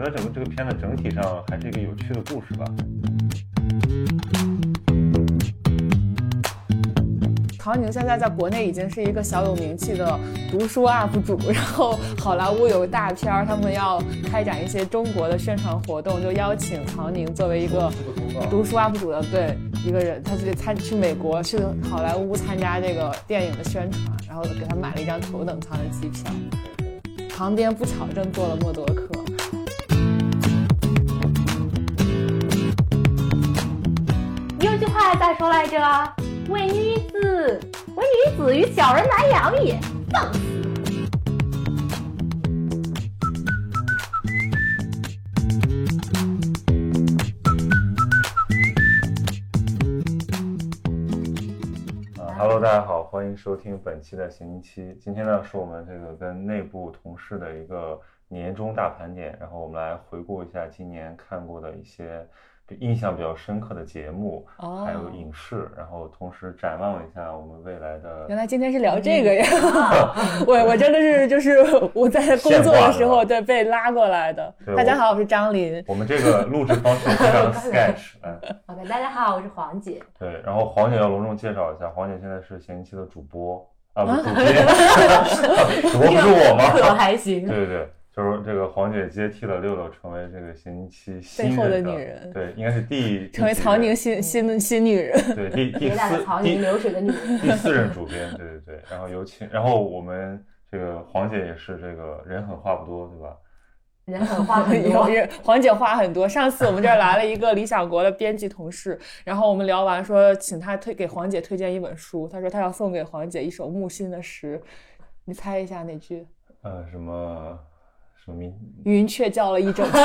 觉得整个这个片子整体上还是一个有趣的故事吧。曹宁现在在国内已经是一个小有名气的读书 UP 主，然后好莱坞有个大片，他们要开展一些中国的宣传活动，就邀请曹宁作为一个读书 UP 主的对一个人，他去参去美国去好莱坞参加这个电影的宣传，然后给他买了一张头等舱的机票，旁边不巧正坐了默多克。再说来着？为女子，为女子与小人难养也。放肆！啊哈喽，大家好，欢迎收听本期的闲期。今天呢，是我们这个跟内部同事的一个年终大盘点，然后我们来回顾一下今年看过的一些印象比较深刻的节目，哦还有影视，然后同时展望一下我们未来的。原来今天是聊这个呀！我我真的是就是我在 工作的时候对被拉过来的。大家好，我是张琳。我们这个录制方式非常 的 sketch，嗯，OK，大家好，我是黄姐。对，然后黄姐要隆重介绍一下，黄姐现在是闲期的主播啊，不是主编，主播不是我可吗？还行。对对对，就是这个黄姐接替了六六，成为这个闲期新背后的女人对，应该是第 成为曹宁新新新女人，对第 第四曹宁第流水的女人。第四任主编，对对对，然后有请，然后我们这个黄姐也是这个人狠话不多，对吧？人狠话很 多。黄姐话很多。上次我们这儿来了一个理想国的编辑同事，然后我们聊完说，请他推给黄姐推荐一本书，他说他要送给黄姐一首木心的诗，你猜一下哪句？呃，什么什么名？云雀叫了一整天。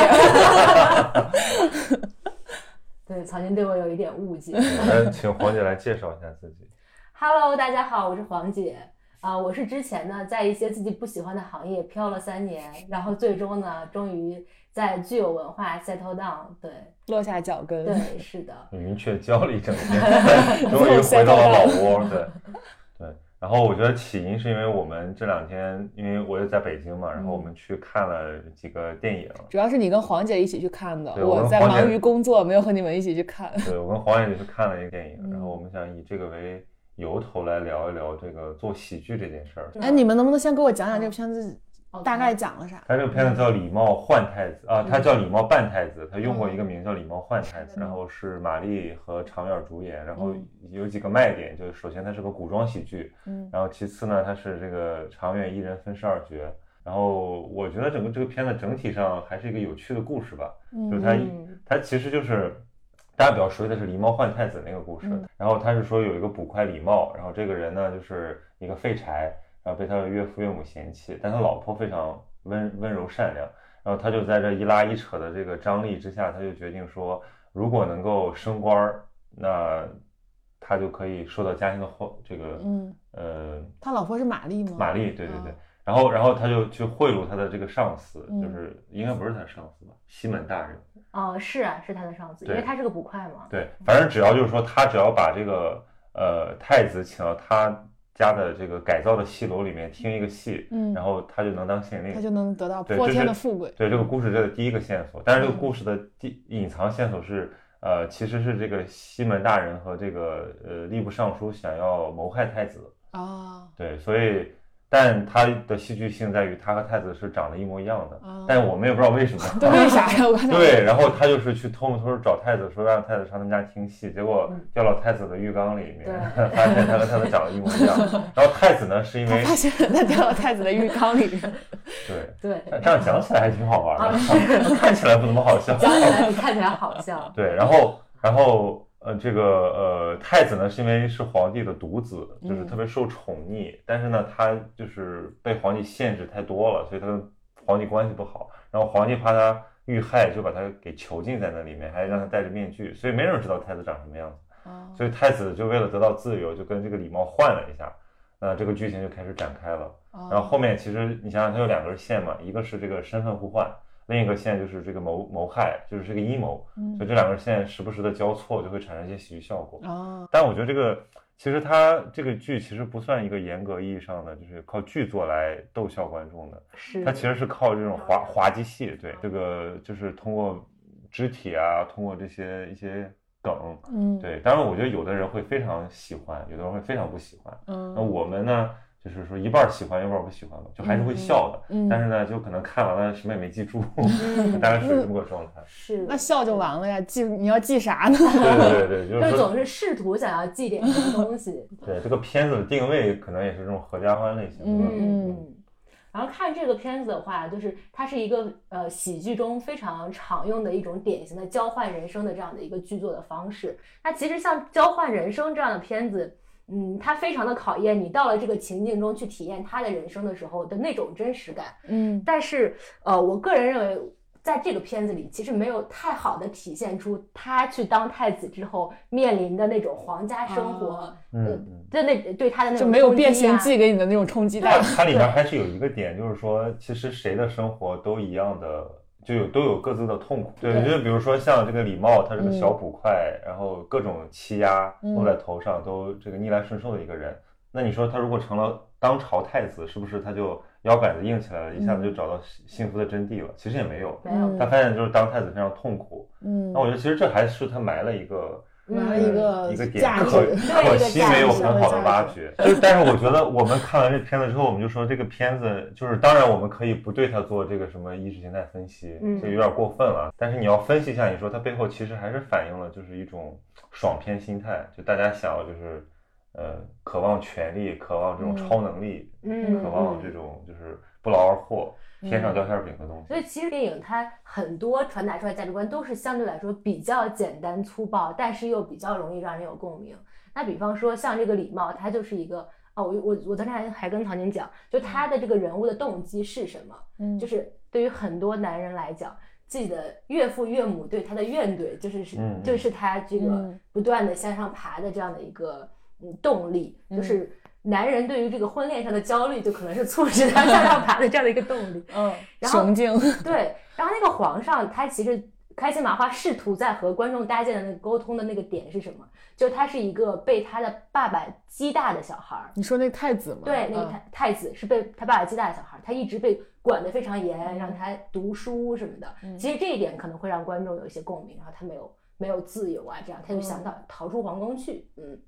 对，曹宁对我有一点误解。来，请黄姐来介绍一下自己。Hello，大家好，我是黄姐。啊、我是之前呢，在一些自己不喜欢的行业飘了三年，然后最终呢，终于在具有文化 settle down。对，落下脚跟。对，是的。云雀叫了一整天，终于回到了老窝。对。然后我觉得起因是因为我们这两天，因为我也在北京嘛，然后我们去看了几个电影。主要是你跟黄姐一起去看的，对我在忙于工作，没有和你们一起去看。对，我跟黄姐去看了一个电影，嗯然后我们想以这个为由头来聊一聊这个做喜剧这件事儿。哎，你们能不能先给我讲讲这个片子大概讲了啥？他这个片子叫《礼貌换太子》啊，嗯。他叫《礼貌扮太子》，他用过一个名叫《礼貌换太子》，然后是马丽和常远主演，然后嗯。有几个卖点，就是首先它是个古装喜剧，嗯。然后其次呢，它是这个常远一人分饰二角，然后我觉得整个这个片子整体上还是一个有趣的故事吧，就是它嗯。它其实就是大家比较熟悉的是狸猫换太子那个故事，嗯。然后他是说有一个捕快狸猫，然后这个人呢就是一个废柴，然后被他的岳父岳母嫌弃，但他老婆非常温温柔善良，然后他就在这一拉一扯的这个张力之下，他就决定说，如果能够升官儿，那他就可以受到家庭的后这个嗯，呃他老婆是玛丽吗？玛丽，对对对啊。然后，然后他就去贿赂他的这个上司，嗯就是应该不是他的上司吧，西门大人。哦，是啊，是他的上司，因为他是个捕快嘛。对，反正只要就是说，他只要把这个呃太子请到他家的这个改造的戏楼里面听一个戏，嗯然后他就能当县令。他就能得到泼天的富贵。对这个故事这是第一个线索，但是这个嗯故事的第隐藏线索是，呃，其实是这个西门大人和这个呃吏部尚书想要谋害太子。啊对，所以，但他的戏剧性在于他和太子是长得一模一样的，啊！但我们也不知道为什么。对，为啥呀？我看到 对，然后他就是去偷摸偷找太子，说让太子上他们家听戏，结果嗯掉到太子的浴缸里面，对 发现他和太子长得一模一样。然后太子呢，是因为他发现他掉到太子的浴缸里面。对，对，这样讲起来还挺好玩啊的，看起来不怎么好笑。讲起来看起来好笑。对，然后然后呃，这个呃太子呢，是因为是皇帝的独子，就是嗯特别受宠溺，但是呢，他就是被皇帝限制太多了，所以他跟皇帝关系不好。然后皇帝怕他遇害，就把他给囚禁在那里面，还让他戴着面具，所以没人知道太子长什么样子。啊所以太子就为了得到自由，就跟这个礼貌换了一下。那这个剧情就开始展开了。啊然后后面其实你想想，它有两根线嘛，一个是这个身份互换，另一个线就是这个谋谋害，就是这个阴谋。嗯所以这两根线时不时的交错，就会产生一些喜剧效果。哦但我觉得这个其实它这个剧其实不算一个严格意义上的就是靠剧作来逗笑观众的，是它其实是靠这种滑滑稽戏，对这个就是通过肢体啊，通过这些一些梗，嗯，对，当然我觉得有的人会非常喜欢，有的人会非常不喜欢。嗯那嗯，我们呢，就是说一半儿喜欢，一半儿不喜欢吧，就还是会笑的，嗯但是呢，就可能看完了什么也没记住，嗯大概是这么个状态。是那笑就完了呀，记你要记啥呢？对对对，就是总是试图想要记点什么东西。对这个片子的定位可能也是这种合家欢类型的。嗯。然后看这个片子的话，就是它是一个呃喜剧中非常常用的一种典型的交换人生的这样的一个剧作的方式。那其实像交换人生这样的片子，嗯，他非常的考验你到了这个情境中去体验他的人生的时候的那种真实感。嗯但是呃，我个人认为。在这个片子里，其实没有太好的体现出他去当太子之后面临的那种皇家生活啊嗯嗯。的那对他的那种就没有冲击变形啊记给你的那种冲击。它里面 还是有一个点，就是说，其实谁的生活都一样的，就有都有各自的痛苦。对，对就比如说像这个李茂，他是个嗯小捕快，然后各种欺压嗯落在头上，都这个逆来顺受的一个人。那你说他如果成了当朝太子，是不是他就腰杆子硬起来了，一下子就找到幸幸福的真谛了？其实也没有，没有嗯他发现就是当太子非常痛苦。嗯那我觉得其实这还是他埋了一个。一个一个点可可惜没有很好的挖掘。就，但是我觉得我们看完这片子之后，我们就说这个片子就是，当然我们可以不对它做这个什么意识形态分析，嗯这有点过分了。但是你要分析一下，你说它背后其实还是反映了就是一种爽片心态，就大家想要就是呃渴望权力，渴望这种超能力，嗯渴望这种就是不劳而获、天上掉馅饼的东西。所以其实电影它很多传达出来价值观都是相对来说比较简单粗暴，但是又比较容易让人有共鸣。那比方说像这个礼貌，它就是一个哦，我我我昨天还还跟唐宁讲，就他的这个人物的动机是什么？嗯就是对于很多男人来讲，自己的岳父岳母对他的怨怼，就是是嗯就是他这个嗯不断的向上爬的这样的一个嗯动力，嗯就是男人对于这个婚恋上的焦虑，就可能是促使他 向上爬的这样的一个动力。嗯，然后雄竞，对，然后那个皇上他其实开心麻花试图在和观众搭建的那个沟通的那个点是什么？就他是一个被他的爸爸击大的小孩儿。你说那太子吗？对，那个嗯太太子是被他爸爸击大的小孩儿，他一直被管得非常严，让他读书什么的。嗯其实这一点可能会让观众有一些共鸣，然后他没有没有自由啊，这样他就想嗯到逃出皇宫去。嗯，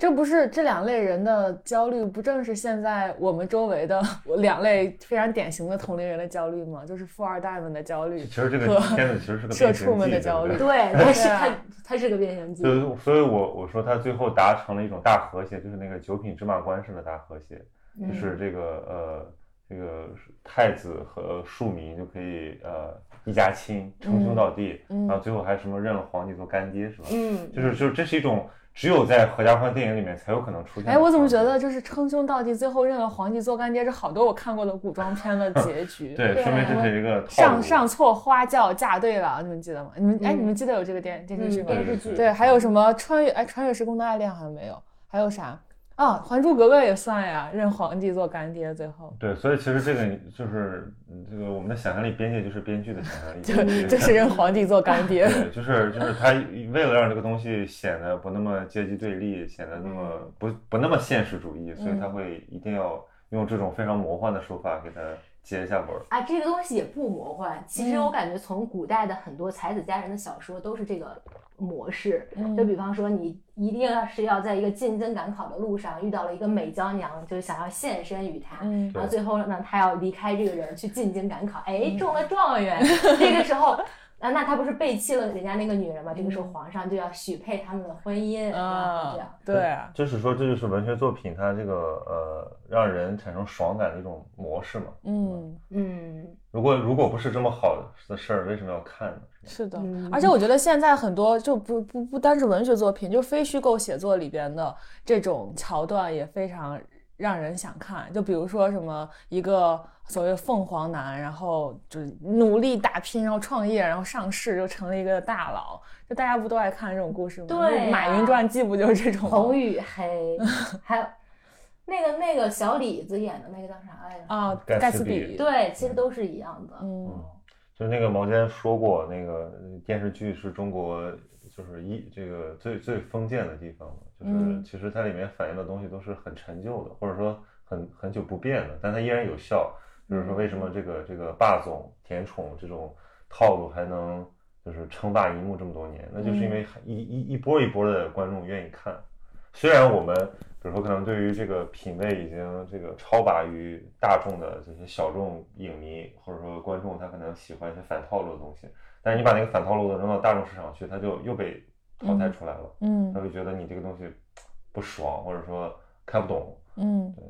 这不是这两类人的焦虑，不正是现在我们周围的 两类非常典型的同龄人的焦虑吗？就是富二代们的焦虑其实这个和片子其实是个社畜们的焦虑对不对对，他是对啊他他是个变形计。就所以我我说他最后达成了一种大和谐，就是那个九品芝麻官式的大和谐，嗯就是这个呃这个太子和庶民就可以呃一家亲，称兄道弟，嗯然后最后还什么认了皇帝做干爹是吧？嗯，就是就是这是一种只有在合家欢电影里面才有可能出现的哎，我怎么觉得就是称兄道弟，最后认了皇帝做干爹，这好多我看过的古装片的 结局。对，对说明这是一个上上错花轿嫁对郎，你们记得吗？你们哎，嗯你们记得有这个电电视剧嗯吗？电视剧对，还有什么穿越哎穿越时空的爱恋好像没有，还有啥啊？《还珠格格》也算呀，认皇帝做干爹，最后对，所以其实这个就是嗯这个我们的想象力边界就是编剧的想象力，就 对就是认皇帝做干爹。对，就是就是他为了让这个东西显得不那么阶级对立，显得那么嗯不不那么现实主义，所以嗯他会一定要用这种非常魔幻的手法给他接一下本儿。啊，这个东西也不魔幻。其实嗯我感觉从古代的很多才子佳人的小说都是这个模式。嗯就比方说，你一定要是要在一个进京赶考的路上遇到了一个美娇娘，就是想要献身于他，嗯然后最后呢，他要离开这个人去进京赶考，哎，中了状元。这个时候，啊，那他不是背弃了人家那个女人吗？这个时候皇上就要许配他们的婚姻，啊这样。，对啊，就是说，这就是文学作品它这个呃让人产生爽感的一种模式嘛。嗯，嗯如果如果不是这么好的事儿，为什么要看呢？是的。嗯，而且我觉得现在很多就不不不单是文学作品，就非虚构写作里边的这种桥段也非常让人想看。就比如说什么一个所谓凤凰男，然后就是努力打拼，然后创业，然后上市，就成了一个大佬。就大家不都爱看这种故事吗？对就马云传记不就是这种吗？红与黑，还有那个那个小李子演的那个叫啥来着？啊，盖盖茨比，对，其实都是一样的。嗯就那个毛尖说过，那个电视剧是中国就是一这个最最封建的地方嘛，就是嗯其实它里面反映的东西都是很陈旧的，或者说很很久不变的，但它依然有效。就是说，为什么这个这个霸总甜宠这种套路还能就是称霸荧幕这么多年？那就是因为一一一波一波的观众愿意看。虽然我们比如说可能对于这个品味已经这个超拔于大众的这些小众影迷或者说观众，他可能喜欢一些反套路的东西，但是你把那个反套路的扔到大众市场去，他就又被淘汰出来了，嗯他会觉得你这个东西不爽，或者说看不懂。嗯对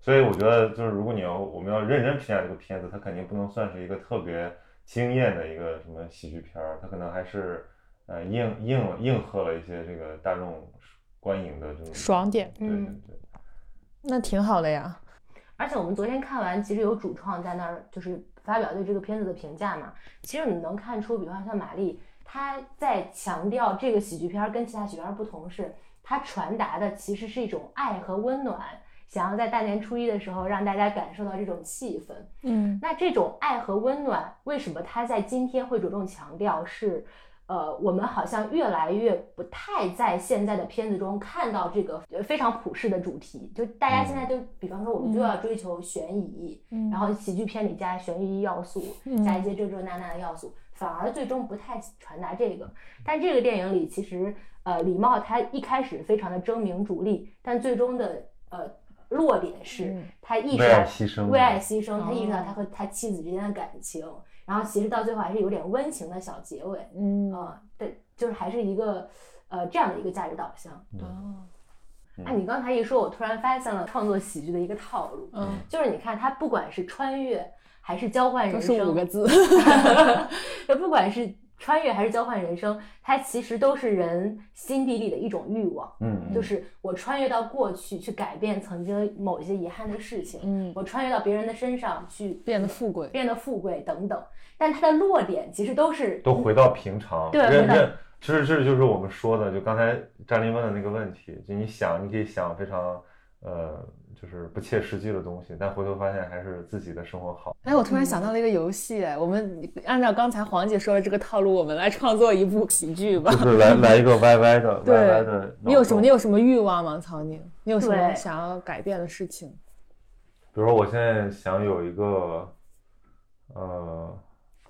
所以我觉得，就是如果你要我们要认真评价这个片子，它肯定不能算是一个特别惊艳的一个什么喜剧片儿，它可能还是呃应应应和了一些这个大众观影的这种爽点，对对嗯对，那挺好的呀。而且我们昨天看完，其实有主创在那儿就是发表对这个片子的评价嘛。其实你能看出，比方像玛丽，她在强调这个喜剧片儿跟其他喜剧片儿不同是，它传达的其实是一种爱和温暖，想要在大年初一的时候让大家感受到这种气氛。嗯那这种爱和温暖，为什么她在今天会着重强调是？呃，我们好像越来越不太在现在的片子中看到这个呃非常普世的主题，就大家现在都，比方说我们就要追求悬疑，嗯。然后喜剧片里加悬疑要素，嗯。加一些这这那那的要素，反而最终不太传达这个。但这个电影里，其实呃，李茂他一开始非常的争名逐利，但最终的呃落点是嗯。他意识为爱到牺牲，为爱牺牲，他意识到哦。他和他妻子之间的感情，然后其实到最后还是有点温情的小结尾，嗯啊、对，就是还是一个呃这样的一个价值导向。嗯哦哎、你刚才一说，我突然发现了创作喜剧的一个套路，嗯，就是你看他不管是穿越还是交换人生，是五个字。就不管是穿越还是交换人生，它其实都是人心底里的一种欲望，嗯，嗯。就是我穿越到过去去改变曾经某一些遗憾的事情，嗯，我穿越到别人的身上去变得富贵。变得富贵等等，但它的落点其实都是都回到平常，对回到认认，其实这就是我们说的，就刚才张琳问的那个问题，就你想，你可以想非常呃，就是不切实际的东西，但回头发现还是自己的生活好。哎，我突然想到了一个游戏，哎，我们按照刚才黄姐说的这个套路，我们来创作一部喜剧吧就。是来来一个歪歪的 对歪歪的。你有什么？你有什么欲望吗，曹宁？你有什么想要改变的事情？比如说，我现在想有一个，呃，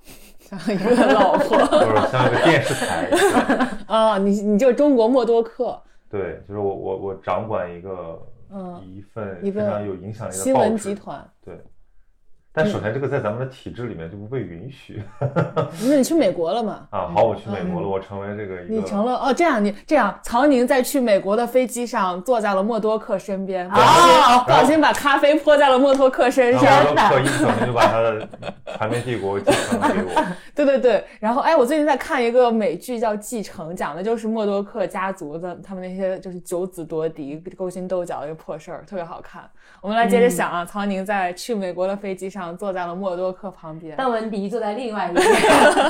想一个老婆就是像一个电视台，啊？你你就中国默多克，对，就是我我我掌管一个嗯，一份非常有影响力的新闻集团。对。但首先，这个在咱们的体制里面就不被允许那 你去美国了吗？啊！好，我去美国了，我成为这个一个你成了哦，这样你这样，曹宁在去美国的飞机上坐在了默多克身边，不小心哦不小心把咖啡泼在了默多克身上。我都刻意不小心就把他的传媒帝国继承了给我。对对对，然后哎，我最近在看一个美剧叫《继承》，讲的就是默多克家族的他们那些就是九子夺嫡、勾心斗角的一个破事儿，特别好看。我们来接着想啊，曹宁在去美国的飞机上坐在了默多克旁边，邓文迪坐在另外一边，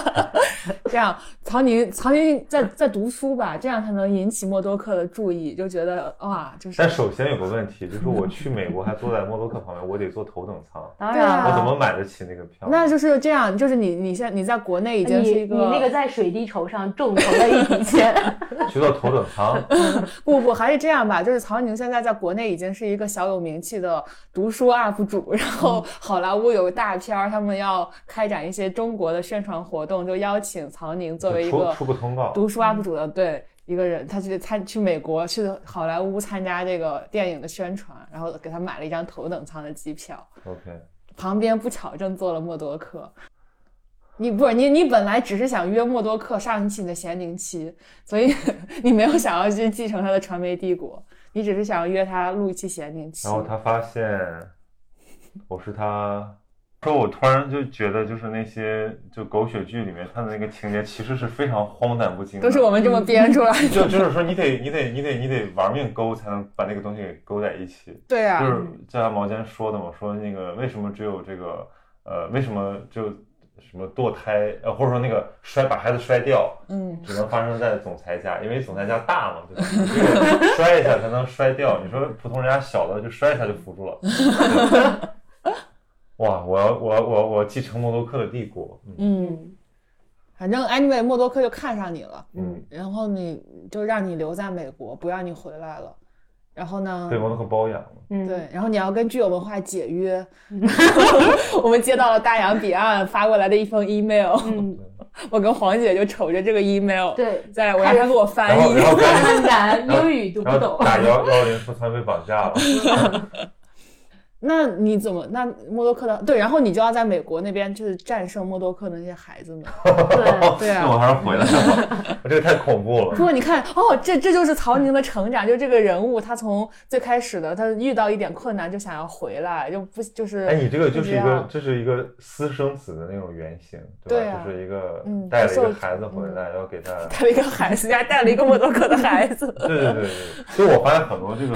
这样曹宁曹宁在在读书吧，这样才能引起默多克的注意，就觉得哇，就是但首先有个问题，就是我去美国还坐在默多克旁边，我得坐头等舱，当然了，我怎么买得起那个票？那就是这样，就是你你现你在国内已经是一个你那个在水滴筹上众筹了一笔钱，去到头等舱？不不，还是这样吧，就是曹宁现在在国内已经是一个小有名气的读书 UP 主，然后好莱坞有个大片儿，他们要开展一些中国的宣传活动，就邀请曹宁作为一个出个通告，读书 UP 主的对一个人，他去参去美国去好莱坞参加这个电影的宣传，然后给他买了一张头等舱的机票，OK，旁边不巧正坐了默多克。你不是你，你本来只是想约默多克上一期你的咸宁期，所以 你没有想要去继承他的传媒帝国，你只是想要约他录一期咸宁期。然后他发现我是他，说我突然就觉得，就是那些就狗血剧里面他的那个情节，其实是非常荒诞不经的，都是我们这么编出来的。就就是说你得你得你得你得玩命勾才能把那个东西给勾在一起。对啊，就是就像毛尖说的嘛，说那个为什么只有这个呃，为什么就什么堕胎呃，或者说那个摔把孩子摔掉，嗯，只能发生在总裁家，因为总裁家大嘛，对吧？你这个 摔一下才能摔掉，你说普通人家小的就摔一下就扶住了。对哇，我要我要我要我要继承默多克的帝国，嗯，嗯，反正 anyway，默多克就看上你了，嗯，然后你就让你留在美国，不让你回来了。然后呢？被默多克包养了。嗯，对，然后你要跟具有文化解约。我们接到了大洋彼岸发过来的一封 email，嗯，我跟黄姐就瞅着这个 email，对，在我让她给我翻译，然后很难，英语读不懂，打幺幺零说他被绑架了。那你怎么？那默多克的对，然后你就要在美国那边就是战胜默多克的那些孩子们。对对啊，那我还是回来吧，我 这个太恐怖了。不过你看，哦，这这就是曹宁的成长，就这个人物，他从最开始的他遇到一点困难就想要回来，就不就是？哎，你这个就是一个，这是一个私生子的那种原型，对吧？就是一个带了一个孩子回来，要给他带了一个孩子，还带了一个默多克的孩子。对对对对，所以我发现很多这个，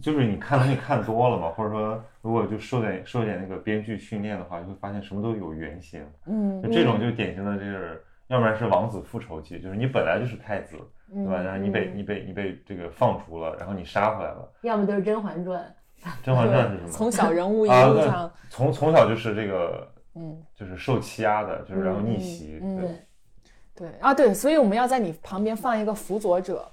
就是你看 东西看多了嘛，或者说。如果就受点受点那个编剧训练的话，就会发现什么都有原型。嗯，这种就典型的，就是要不然是王子复仇记，就是你本来就是太子，对吧？然后你被你被你被这个放逐了，然后你杀回来了。要么就是《甄嬛传》。《甄嬛传》是什么？从小人物一路上，从从小就是这个，嗯，就是受欺压的，就是然后逆袭，对对啊对，所以我们要在你旁边放一个辅佐者。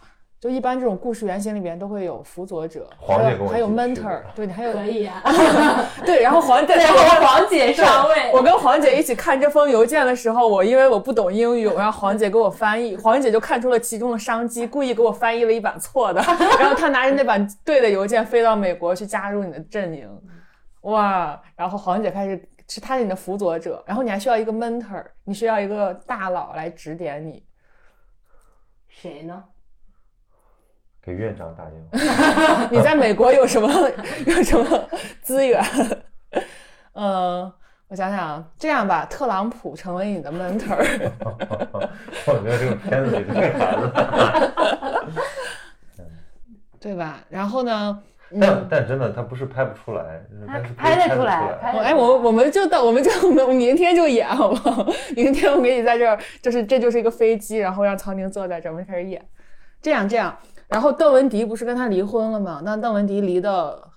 就一般这种故事原型里边都会有辅佐者，还有还有 mentor，对你还有可以啊，对，然后黄姐，然后黄姐上位。我跟黄姐一起看这封邮件的时候，我因为我不懂英语，我让黄姐给我翻译，黄姐就看出了其中的商机，故意给我翻译了一版错的，然后她拿着那版对的邮件飞到美国去加入你的阵营，哇！然后黄姐开始是她是你的辅佐者，然后你还需要一个 mentor，你需要一个大佬来指点你，谁呢？给院长打电话。你在美国有什么 有什么资源？嗯，我想想，这样吧，特朗普成为你的 mentor。我觉得这个片子里太难了，对吧？然后呢？但但真的，他不是拍不出来，他拍得出来。哎，我我们就到，我们就我们明天就演，好不好？明天我给你在这儿，就是这就是一个飞机，然后让曹宁坐在这儿，我们开始演。这样这样。然后邓文迪不是跟他离婚了吗？那邓文迪离的，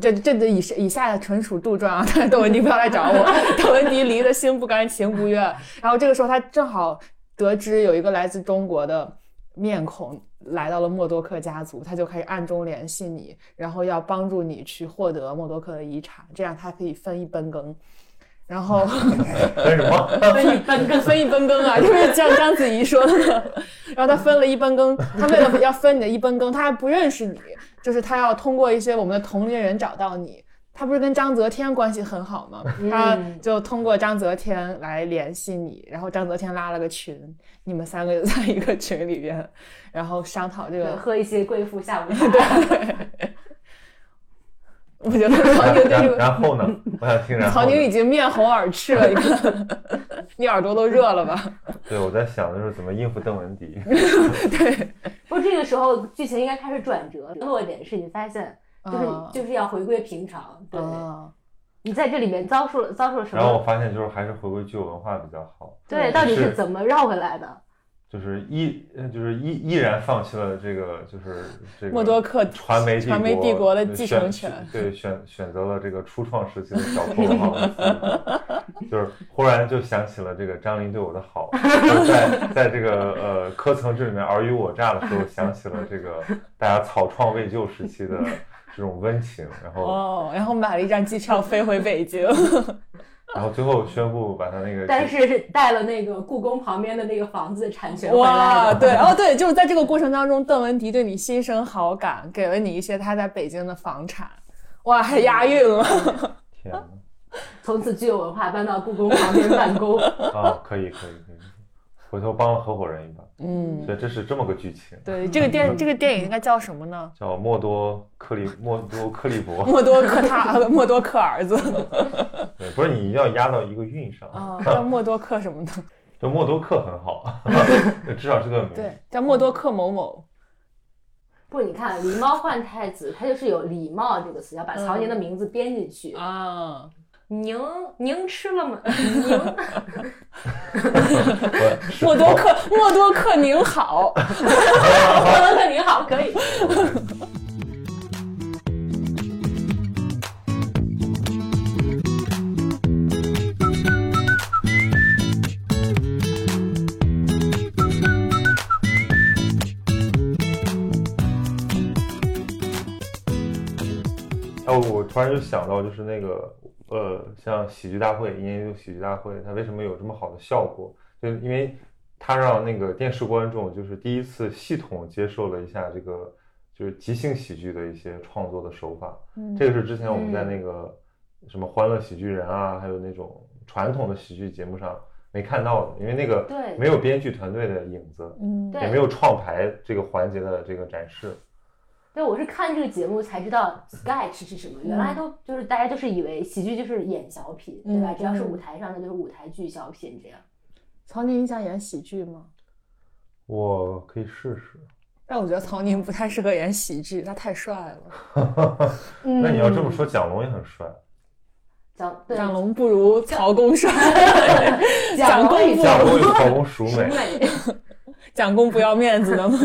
这这这以以下的纯属杜撰啊！但 是邓文迪不要来找我。邓文迪离的心不甘情不愿。然后这个时候他正好得知有一个来自中国的面孔来到了默多克家族，他就开始暗中联系你，然后要帮助你去获得默多克的遗产，这样他可以分一分羹。然后 分什么？分一分羹，分一分羹啊，就是像章子怡说的。然后他分了一分羹，他为了要分你的一分羹，他还不认识你，就是他要通过一些我们的同龄人找到你。他不是跟章泽天关系很好吗？他就通过章泽天来联系你，然后章泽天拉了个群，你们三个就在一个群里边，然后商讨这个喝一些贵妇下午茶。对。我觉得曹宁这个，然后呢？我想听然后。曹宁已经面红耳赤了，你看，你耳朵都热了吧？对，我在想的是怎么应付邓文迪。对，不，这个时候剧情应该开始转折，落点是你发现，就是就是要回归平常。对，你在这里面遭受了遭受了什么？然后我发现，就是还是回归具有文化比较好。对，到底是怎么绕回来的？就是依，就是依依然放弃了这个，就是这个默多克传媒传媒帝国的继承权，对，选选择了这个初创时期的小 破文化公司，就是忽然就想起了这个张琳对我的好，在在这个呃科层制里面尔虞我诈的时候，想起了这个大家草创未就时期的这种温情，然后哦，然后买了一张机票飞回北京。然后最后宣布把他那个，但是带了那个故宫旁边的那个房子产权回来。对，哦 对，就是在这个过程当中，邓文迪对你心生好感，给了你一些他在北京的房产。哇，还押韵了！天呐，从此具有文化，搬到故宫旁边办公。啊，可以可以，回头帮了合伙人一把。嗯，所以这是这么个剧情。对，这个电这个电影应该叫什么呢？叫默多克利 默多克利伯。默多克他默多克儿子。对，不是你一定要压到一个韵上啊。叫默多克什么的？就默多克很好，至少是个名。对，叫默多克某某。不，你看狸猫换太子，它就是有礼貌这个词，要把曹宁的名字编进去啊。您您吃了吗？莫多克莫多克您好，莫多克您好。可以。哦，我突然就想到，就是那个。呃，像喜剧大会，一年一度喜剧大会，它为什么有这么好的效果？就因为它让那个电视观众就是第一次系统接受了一下这个就是即兴喜剧的一些创作的手法。嗯这个是之前我们在那个什么《欢乐喜剧人》啊，还有那种传统的喜剧节目上没看到的，因为那个对没有编剧团队的影子，嗯也没有创牌这个环节的这个展示。对，我是看这个节目才知道 sketch 是什么，原来都就是大家就是以为喜剧就是演小品，对吧？嗯只要是嗯舞台上的就是舞台剧小品这样。曹宁，你想演喜剧吗？我可以试试。但我觉得曹宁不太适合演喜剧，他太帅了。那你要这么嗯，说，蒋龙也很帅。蒋蒋龙不如曹公帅，蒋公公不蒋龙如与曹公孰淑美？美，蒋公不要面子的吗？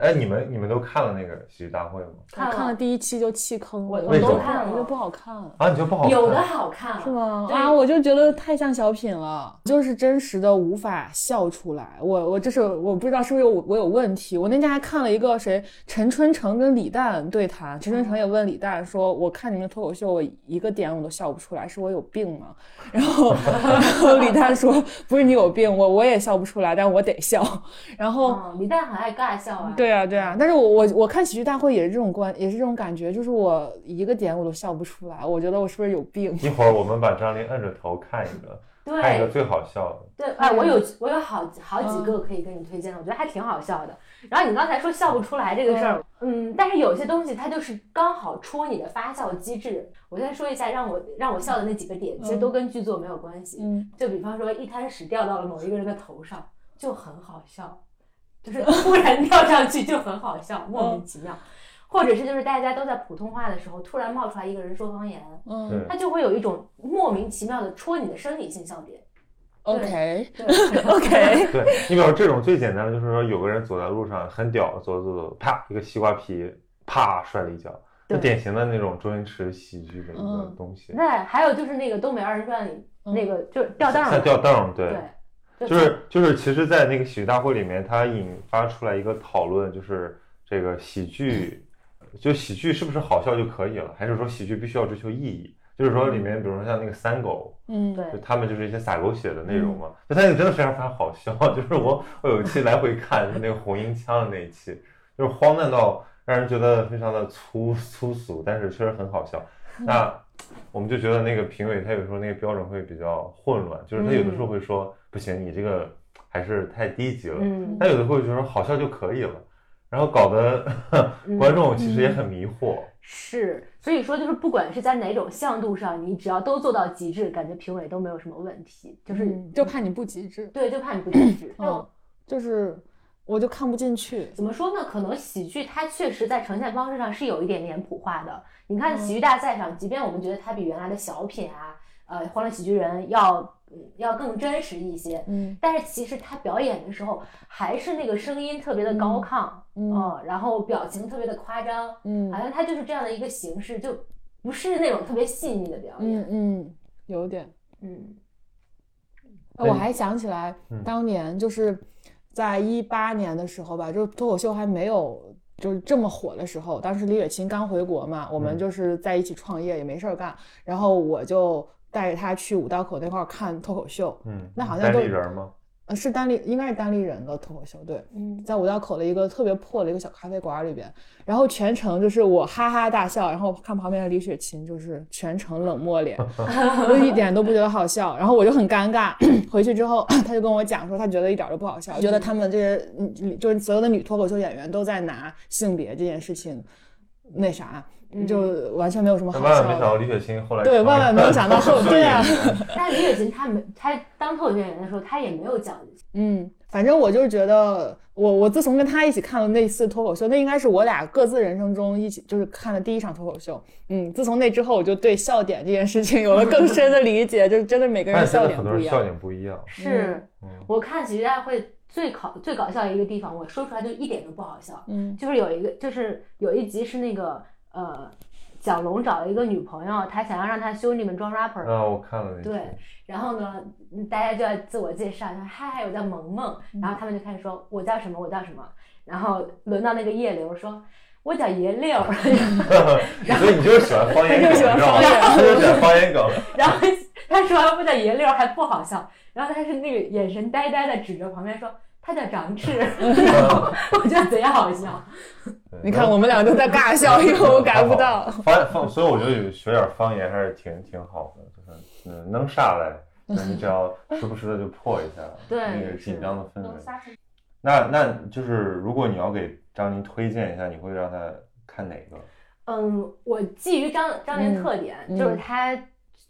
哎，你们你们都看了那个喜剧大会吗？我看了第一期就弃坑了，我我都看了我觉得不好看。啊，你觉得不好看？有的好看是吗？啊，我就觉得太像小品了，就是真实的无法笑出来。我我这是我不知道是不是有我有问题。我那天还看了一个谁陈春成跟李诞对谈，陈春成也问李诞说：“我看你们脱口秀，我一个点我都笑不出来，是我有病吗？”然后 然后李诞说：“不是你有病，我我也笑不出来，但我得笑。”然后。嗯，李诞很爱尬笑啊。对啊，对啊，但是我我我看喜剧大会也是这种观，也是这种感觉，就是我一个点我都笑不出来，我觉得我是不是有病？一会儿我们把张琳摁着头看一个，看一个最好笑的。对，哎，我有我有好好几个可以跟你推荐的，我觉得还挺好笑的。然后你刚才说笑不出来这个事儿，嗯，但是有些东西它就是刚好戳你的发笑机制。我先说一下让我让我笑的那几个点，其实都跟剧作没有关系。嗯，就比方说一滩屎掉到了某一个人的头上，就很好笑，就是突然 跳上去就很好笑，莫名其妙。或者是就是大家都在普通话的时候，突然冒出来一个人说方言，嗯。他就会有一种莫名其妙的戳你的生理性笑点。，OK。对。OK，对你比如说这种最简单的，就是说有个人走在路上很屌，走走走，啪一个西瓜皮，啪摔了一跤，就典型的那种周星驰喜剧的一个嗯。东西。对，还有就是那个《东北二人转》里、嗯。那个就是吊凳儿像，吊凳儿，对，对，就是就是，其实，在那个喜剧大会里面，它引发出来一个讨论，就是这个喜剧，就喜剧是不是好笑就可以了，还是说喜剧必须要追求意义？就是说里面，比如说像那个三狗，嗯，对就他们就是一些撒狗血的内容嘛，就他那个真的非常非常好笑。就是我我有一期来回看，就是那个红缨枪的那一期，就是荒诞到让人觉得非常的粗粗俗，但是确实很好笑。那我们就觉得那个评委他有时候那个标准会比较混乱，就是他有的时候会说、不行，你这个还是太低级了。嗯，他有的时候就说好笑就可以了，然后搞得嗯 观众其实也很迷惑。是，所以说就是不管是在哪种向度上，你只要都做到极致，感觉评委都没有什么问题，就是、嗯就怕你不极致，对，就怕你不极致。嗯就就是我就看不进去。怎么说呢？可能喜剧它确实在呈现方式上是有一点脸谱化的。你看喜剧大赛上，即便我们觉得它比原来的小品啊，呃，欢乐喜剧人要嗯要更真实一些，嗯但是其实他表演的时候还是那个声音特别的高亢，嗯嗯，然后表情特别的夸张，好嗯像他就是这样的一个形式，就不是那种特别细腻的表演。嗯嗯，有点。嗯我还想起来嗯，当年就是在一八年的时候吧，就是脱口秀还没有就是这么火的时候，当时李雪琴刚回国嘛，我们嗯就是在一起创业，也没事儿干，然后我就带着她去五道口那块儿看脱口秀，嗯，那好像单都吗？呃，是单立，应该是单立人的脱口秀，对。嗯，在五道口的一个特别破的一个小咖啡馆里边，然后全程就是我哈哈大笑，然后看旁边的李雪琴就是全程冷漠脸，我就一点都不觉得好笑，然后我就很尴尬。回去之后，他就跟我讲说，他觉得一点都不好笑，觉得他们这些嗯就是所有的女脱口秀演员都在拿性别这件事情那啥，就完全没有什么好笑万万没。想到李雪琴后来对，万万没有想到后，对啊，但李雪琴她没，她当脱口秀演员的时候，她也没有讲嗯，反正我就是觉得，我我自从跟他一起看了那次脱口秀，那应该是我俩各自人生中一起就是看的第一场脱口秀。嗯，自从那之后，我就对笑点这件事情有了更深的理解，就是真的每个人笑的很多人笑点不一样。笑点不一样。是，嗯我看喜剧大会最搞最搞笑的一个地方，我说出来就一点都不好笑。嗯就是有一个，就是有一集是那个呃，蒋龙找了一个女朋友，他想要让他兄弟们装 rapper，、啊，我看了那对，然后呢，嗯大家就要自我介绍，说嗨，我叫萌萌，然后他们就开始说我叫什么，我叫什么，然后轮到那个叶流说。我叫爷六，所以你就是喜欢方言 梗，就喜欢方言他就喜欢方言梗。然后他说完我叫爷六还不好笑，然后他是那个眼神呆呆的指着旁边说他叫张翅，然后我觉得贼好笑。你看我们俩都在尬笑，因为我改不到。方方，所以我觉得学点方言还是挺挺好的，就是嗯，能啥来，就是你只要时不时的就破一下 对那个紧张的氛围那那就是如果你要给张宁推荐一下，你会让他看哪个？嗯，我基于张张琳特点，嗯就是他，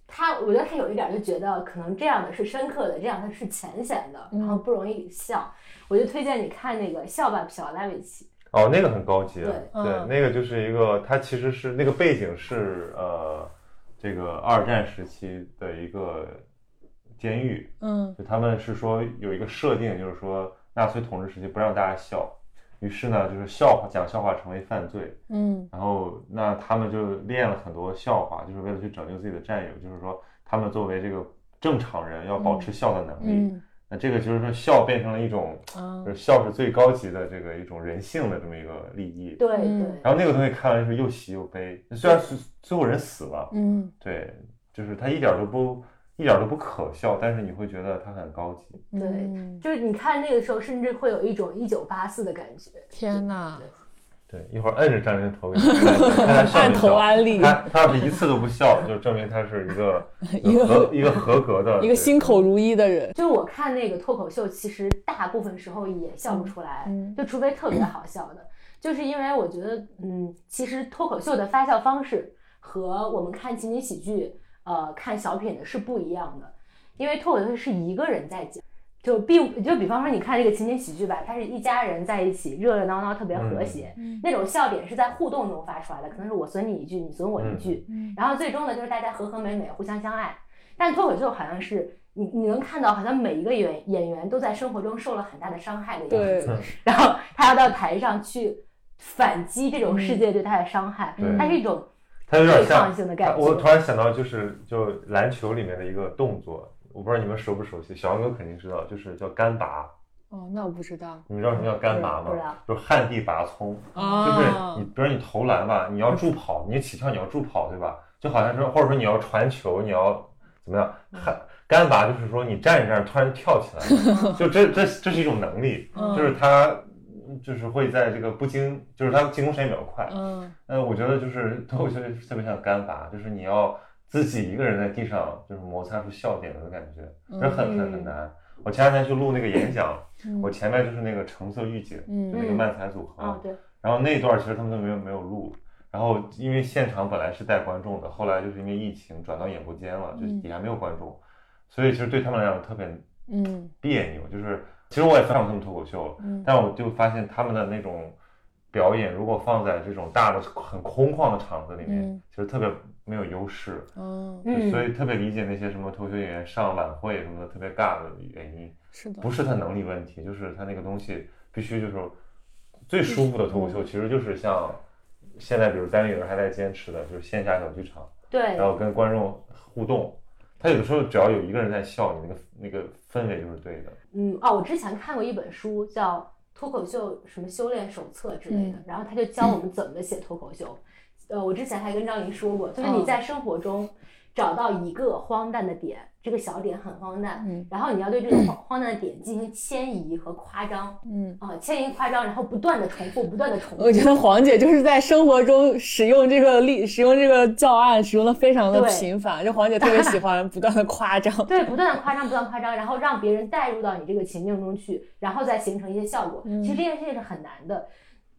他，我觉得他有一点就觉得可能这样的是深刻的，这样的是浅显的，嗯然后不容易笑。我就推荐你看那个《笑吧，皮奥莱维奇》。哦，那个很高级啊，对。对，嗯那个就是一个，它其实是那个背景是呃，这个二战时期的一个监狱，嗯。就他们是说有一个设定，就是说纳粹统治时期不让大家笑，于是呢，就是笑话讲笑话成为犯罪，嗯。然后那他们就练了很多笑话，就是为了去拯救自己的战友，就是说他们作为这个正常人要保持笑的能力。嗯那这个就是说笑变成了一种，啊就是笑是最高级的这个一种人性的这么一个利益。对嗯对，然后那个东西看完是又喜又悲，虽然是最后人死了，嗯对，就是他一点都不一点都不可笑，但是你会觉得他很高级。对嗯就是你看那个时候，甚至会有一种一九八四的感觉。天哪！对，一会儿摁着张人头给你 看，看他笑按头没笑。安利，他他要是一次都不笑，就证明他是一个 一个合一个合格的 一个心口如一的人。就是我看那个脱口秀，其实大部分时候也笑不出来，嗯就除非特别好笑的，就是因为我觉得，嗯，其实脱口秀的发笑方式和我们看情景喜剧，呃，看小品的是不一样的，因为脱口秀是一个人在讲。就比就比方说，你看这个情景喜剧吧，它是一家人在一起，热热闹闹，特别和谐。嗯那种笑点是在互动中发出来的，可能是我损你一句，你损我一句，嗯然后最终呢，就是大家和和美美，互相相爱。但脱口秀好像是你你能看到，好像每一个演演员都在生活中受了很大的伤害的样对子，然后他要到台上去反击这种世界对他的伤害，对它是一种他有点对抗像。性的感觉。我突然想到，就是就篮球里面的一个动作，我不知道你们熟不熟悉，小杨哥肯定知道，就是叫干拔。哦，那我不知道。你们知道什么叫干拔不知道吗？就是旱地拔葱。啊，就是你，比如你投篮吧，你要助跑，你起跳你要助跑，对吧？就好像是，或者说你要传球，你要怎么样？干干拔就是说你站一站突然跳起来，就这这这是一种能力，嗯就是他就是会在这个不经，就是他进攻时间比较快。嗯呃，我觉得就是脱口秀特别像干拔，就是你要自己一个人在地上就是摩擦出笑点的感觉，这很很很难。我前两天去录那个演讲，嗯。我前面就是那个橙色预警，嗯就那个漫才组合，然后那段其实他们都没有没有录，然后因为现场本来是带观众的，后来就是因为疫情转到演播间了，就嗯。底下没有观众，所以其实对他们来讲特别嗯。别扭。就是其实我也看过他们脱口秀但我就发现他们的那种表演，如果放在这种大的很空旷的场子里面，嗯。其实特别没有优势。嗯，嗯，所以特别理解那些什么脱口秀演员上晚会什么的特别尬的原因，是的，不是他能力问题，就是他那个东西必须就是最舒服的脱口秀，其实就是像现在比如单立人还在坚持的，就是线下小剧场，对然后跟观众互动。他有的时候只要有一个人在笑，你那个那个氛围就是对的。嗯哦，我之前看过一本书叫《脱口秀什么修炼手册》之类的，嗯然后他就教我们怎么写脱口秀。呃，我之前还跟张琳说过，就是你嗯在生活中找到一个荒诞的点，这个小点很荒诞，嗯然后你要对这个荒荒诞的点进行迁移和夸张嗯。啊、迁移夸张，然后不断的重复，不断的重复。我觉得黄姐就是在生活中使用这个例，使用这个教案，使用的非常的频繁。就黄姐特别喜欢不断的夸张。对，不断的夸张，不断夸张，然后让别人带入到你这个情境中去，然后再形成一些效果。嗯其实这件事情是很难的。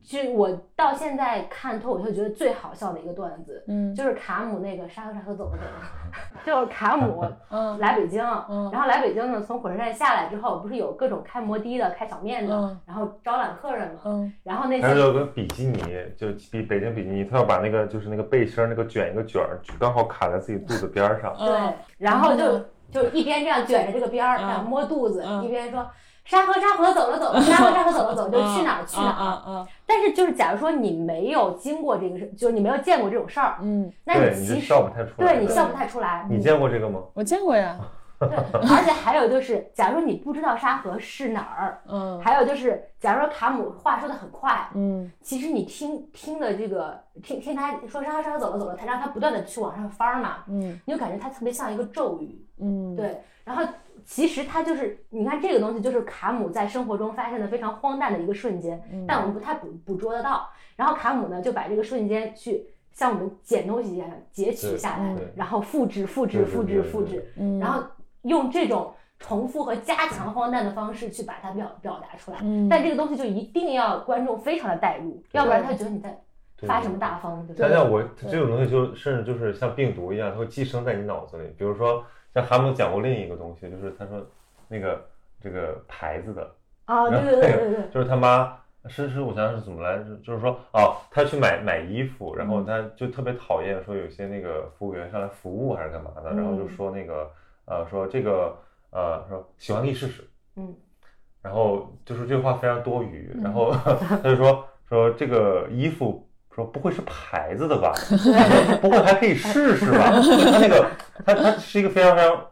就是我到现在看脱口秀，觉得最好笑的一个段子，嗯。就是卡姆那个沙河沙河走了走了，就是卡姆嗯。来北京，嗯。然后来北京呢，从火车站下来之后，不是有各种开摩的的、开小面的，嗯然后招揽客人嘛，嗯。然后那些还有有个比基尼，就比北京比基尼，他要把那个就是那个背心儿那个卷一个卷儿，刚好卡在自己肚子边儿上。对嗯，然后就嗯。就一边这样卷着这个边儿，样摸肚子，嗯。一边说沙河沙河走了走了，沙河沙河走了走了，就去哪儿去哪儿。啊啊但是就是假如说你没有经过这个事，就是你没有见过这种事儿，嗯，那，你其实笑不太出来。对你笑不太出来。你见过这个吗？我见过呀。对，而且还有就是，假如你不知道沙河是哪儿，嗯还有就是，假如说卡姆话说的很快，嗯其实你听听的这个听听他说沙河沙河走了走了，他让他不断的去往上翻儿嘛，嗯你就感觉他特别像一个咒语。嗯，对，然后其实它就是，你看这个东西就是卡姆在生活中发现的非常荒诞的一个瞬间，嗯但我们不太捕捕捉得到。然后卡姆呢就把这个瞬间去像我们捡东西一样截取下来，然后复制、复制、复制、复制，嗯，然后用这种重复和加强荒诞的方式去把它表表达出来。嗯，但这个东西就一定要观众非常的带入，要不然他觉得你在发什么大疯，对不？我这种东西就甚至就是像病毒一样，它会寄生在你脑子里。比如说，像韩姆讲过另一个东西，就是他说那个这个牌子的，啊，对对对对对，就是他妈是是，我想想是怎么来着，就是说哦，他去买买衣服，然嗯。后他就特别讨厌说有些那个服务员上来服务还是干嘛的，然后就嗯。说那个呃说这个呃说喜欢可以试试，嗯，然后就是这话非常多余，然后 他就说说这个衣服。说不会是牌子的吧？不会还可以试试吧？他那个，他他是一个非常非常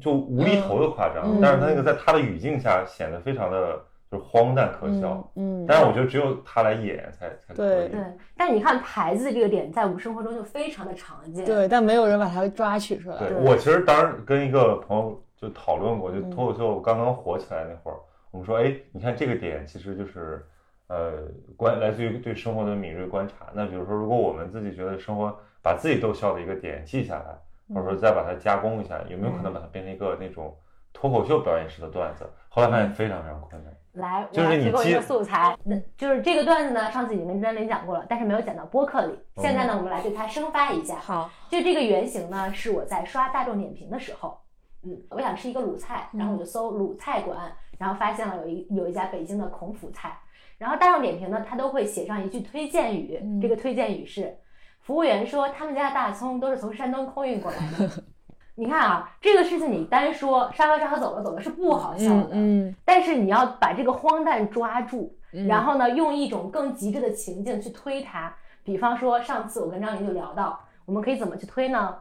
就无厘头的夸张，嗯但是他那个在他的语境下显得非常的就是荒诞可笑。嗯，嗯，但是我觉得只有他来演才才可对以。对，但你看牌子这个点，在我们生活中就非常的常见。对，但没有人把它抓取出来。对对我其实当时跟一个朋友就讨论过，就嗯脱口秀刚刚火起来那会儿，我们说，哎，你看这个点其实就是，呃，观来自于对生活的敏锐观察。那比如说，如果我们自己觉得生活把自己逗笑的一个点记下来，或者说再把它加工一下，有没有可能把它变成一个那种脱口秀表演式的段子？后来发现非常非常困难。来，我就是你提供一个记素材，那就是这个段子呢，上次已经跟詹林讲过了，但是没有讲到播客里。现在呢，我们来对它生发一下。好，就这个原型呢，是我在刷大众点评的时候，嗯，我想吃一个鲁菜，然后我就搜鲁菜馆，然后发现了有一有一家北京的孔府菜，然后大众点评呢，它都会写上一句推荐语，嗯这个推荐语是，服务员说他们家的大葱都是从山东空运过来的。你看啊，这个事情你单说沙发沙发走了走了是不好笑的，嗯但是你要把这个荒诞抓住，嗯，然后呢，用一种更极致的情境去推它。比方说，上次我跟张琳就聊到，我们可以怎么去推呢？